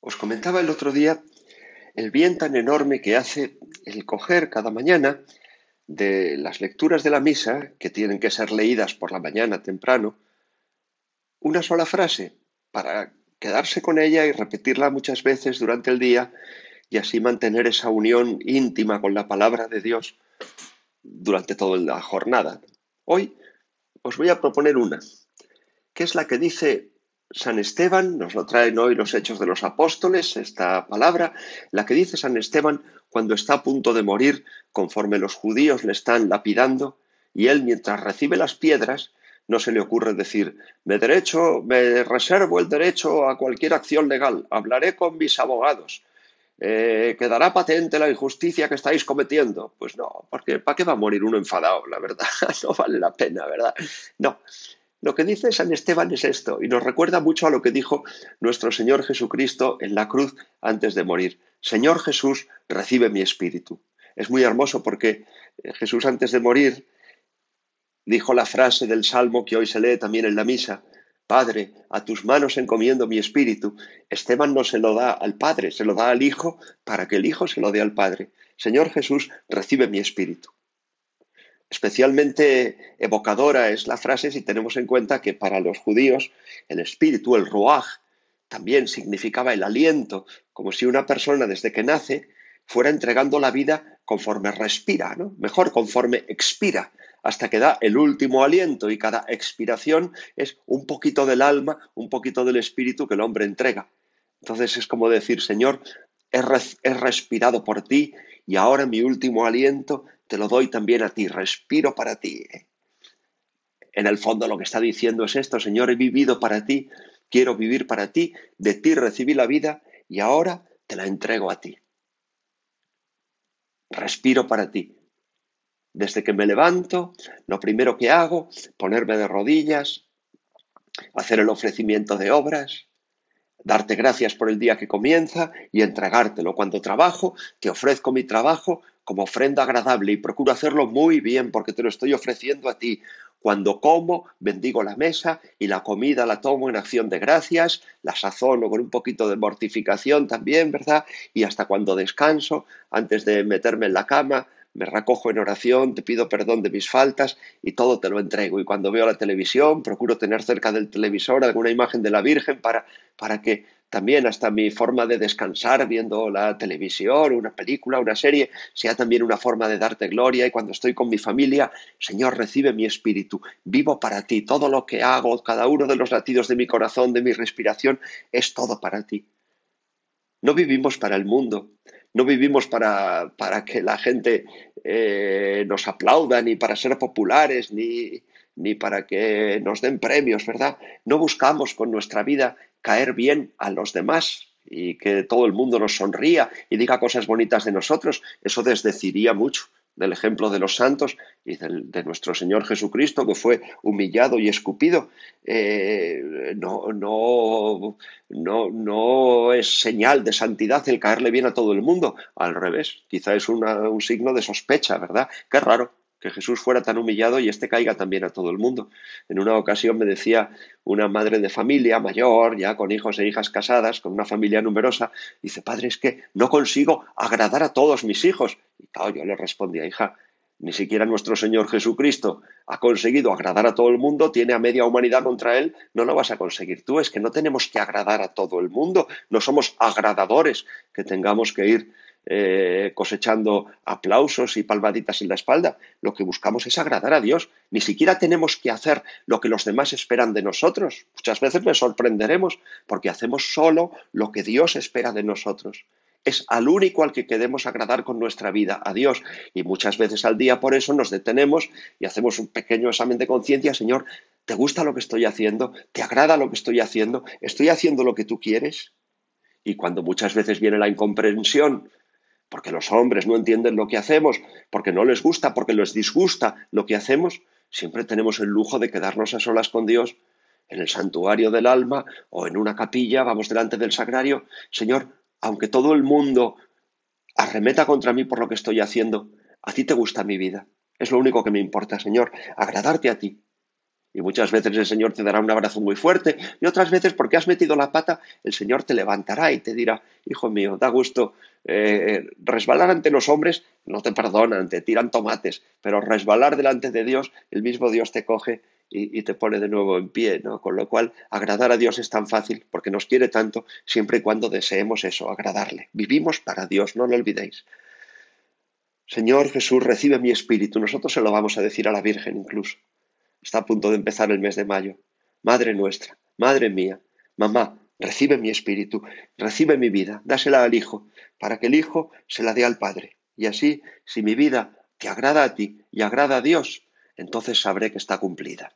Os comentaba el otro día el bien tan enorme que hace el coger cada mañana de las lecturas de la misa, que tienen que ser leídas por la mañana temprano, una sola frase para quedarse con ella y repetirla muchas veces durante el día y así mantener esa unión íntima con la palabra de Dios durante toda la jornada. Hoy os voy a proponer una, que es la que dice San Esteban, nos lo traen hoy los Hechos de los Apóstoles, esta palabra, la que dice San Esteban cuando está a punto de morir, conforme los judíos le están lapidando, y él mientras recibe las piedras, no se le ocurre decir, me derecho, me reservo el derecho a cualquier acción legal, hablaré con mis abogados, eh, quedará patente la injusticia que estáis cometiendo. Pues no, porque ¿para qué va a morir uno enfadado? La verdad, no vale la pena, ¿verdad? No, lo que dice San Esteban es esto, y nos recuerda mucho a lo que dijo nuestro Señor Jesucristo en la cruz antes de morir. Señor Jesús, recibe mi espíritu. Es muy hermoso porque eh, Jesús antes de morir dijo la frase del Salmo que hoy se lee también en la misa, Padre, a tus manos encomiendo mi espíritu. Esteban no se lo da al Padre, se lo da al Hijo para que el Hijo se lo dé al Padre. Señor Jesús, recibe mi espíritu. Especialmente evocadora es la frase si tenemos en cuenta que para los judíos el espíritu, el ruaj, también significaba el aliento, como si una persona desde que nace fuera entregando la vida conforme respira, ¿no? mejor conforme expira, hasta que da el último aliento y cada expiración es un poquito del alma, un poquito del espíritu que el hombre entrega. Entonces es como decir, Señor, he, he respirado por ti y ahora mi último aliento te lo doy también a ti, respiro para ti. En el fondo lo que está diciendo es esto, Señor, he vivido para ti, quiero vivir para ti, de ti recibí la vida y ahora te la entrego a ti. Respiro para ti. Desde que me levanto, lo primero que hago, ponerme de rodillas, hacer el ofrecimiento de obras, darte gracias por el día que comienza y entregártelo. Cuando trabajo, te ofrezco mi trabajo como ofrenda agradable y procuro hacerlo muy bien porque te lo estoy ofreciendo a ti. Cuando como, bendigo la mesa y la comida la tomo en acción de gracias, la sazono con un poquito de mortificación también, ¿verdad? Y hasta cuando descanso, antes de meterme en la cama, me recojo en oración, te pido perdón de mis faltas y todo te lo entrego. Y cuando veo la televisión, procuro tener cerca del televisor alguna imagen de la Virgen para, para que también hasta mi forma de descansar viendo la televisión, una película, una serie, sea también una forma de darte gloria y cuando estoy con mi familia, Señor, recibe mi espíritu, vivo para ti, todo lo que hago, cada uno de los latidos de mi corazón, de mi respiración, es todo para ti. No vivimos para el mundo, no vivimos para, para que la gente eh, nos aplauda, ni para ser populares, ni, ni para que nos den premios, ¿verdad? No buscamos con nuestra vida caer bien a los demás y que todo el mundo nos sonría y diga cosas bonitas de nosotros. Eso desdeciría mucho del ejemplo de los santos y de nuestro Señor Jesucristo, que fue humillado y escupido, eh, no, no, no, no es señal de santidad el caerle bien a todo el mundo. Al revés, quizá es un signo de sospecha, ¿verdad? Qué raro que Jesús fuera tan humillado y éste caiga también a todo el mundo. En una ocasión me decía una madre de familia mayor, ya con hijos e hijas casadas, con una familia numerosa, dice, padre, es que no consigo agradar a todos mis hijos. Y claro, yo le respondía, hija, ni siquiera nuestro Señor Jesucristo ha conseguido agradar a todo el mundo, tiene a media humanidad contra él, no lo vas a conseguir tú. Es que no tenemos que agradar a todo el mundo, no somos agradadores que tengamos que ir eh, cosechando aplausos y palmaditas en la espalda. Lo que buscamos es agradar a Dios. Ni siquiera tenemos que hacer lo que los demás esperan de nosotros. Muchas veces les sorprenderemos porque hacemos solo lo que Dios espera de nosotros. Es al único al que queremos agradar con nuestra vida, a Dios. Y muchas veces al día por eso nos detenemos y hacemos un pequeño examen de conciencia. Señor, ¿te gusta lo que estoy haciendo? ¿Te agrada lo que estoy haciendo? ¿Estoy haciendo lo que tú quieres? Y cuando muchas veces viene la incomprensión porque los hombres no entienden lo que hacemos, porque no les gusta, porque les disgusta lo que hacemos, siempre tenemos el lujo de quedarnos a solas con Dios en el santuario del alma o en una capilla, vamos delante del sagrario. Señor, aunque todo el mundo arremeta contra mí por lo que estoy haciendo, a ti te gusta mi vida. Es lo único que me importa, Señor, agradarte a ti. Y muchas veces el Señor te dará un abrazo muy fuerte y otras veces porque has metido la pata, el Señor te levantará y te dirá, hijo mío, da gusto eh, resbalar ante los hombres, no te perdonan, te tiran tomates, pero resbalar delante de Dios, el mismo Dios te coge y, te pone de nuevo en pie, ¿no? Con lo cual, agradar a Dios es tan fácil porque nos quiere tanto siempre y cuando deseemos eso, agradarle. Vivimos para Dios, no lo olvidéis. Señor Jesús, recibe mi espíritu. Nosotros se lo vamos a decir a la Virgen incluso. Está a punto de empezar el mes de mayo. Madre nuestra, Madre mía, mamá, recibe mi espíritu, recibe mi vida, dásela al Hijo, para que el Hijo se la dé al Padre. Y así, si mi vida te agrada a ti y agrada a Dios, entonces sabré que está cumplida.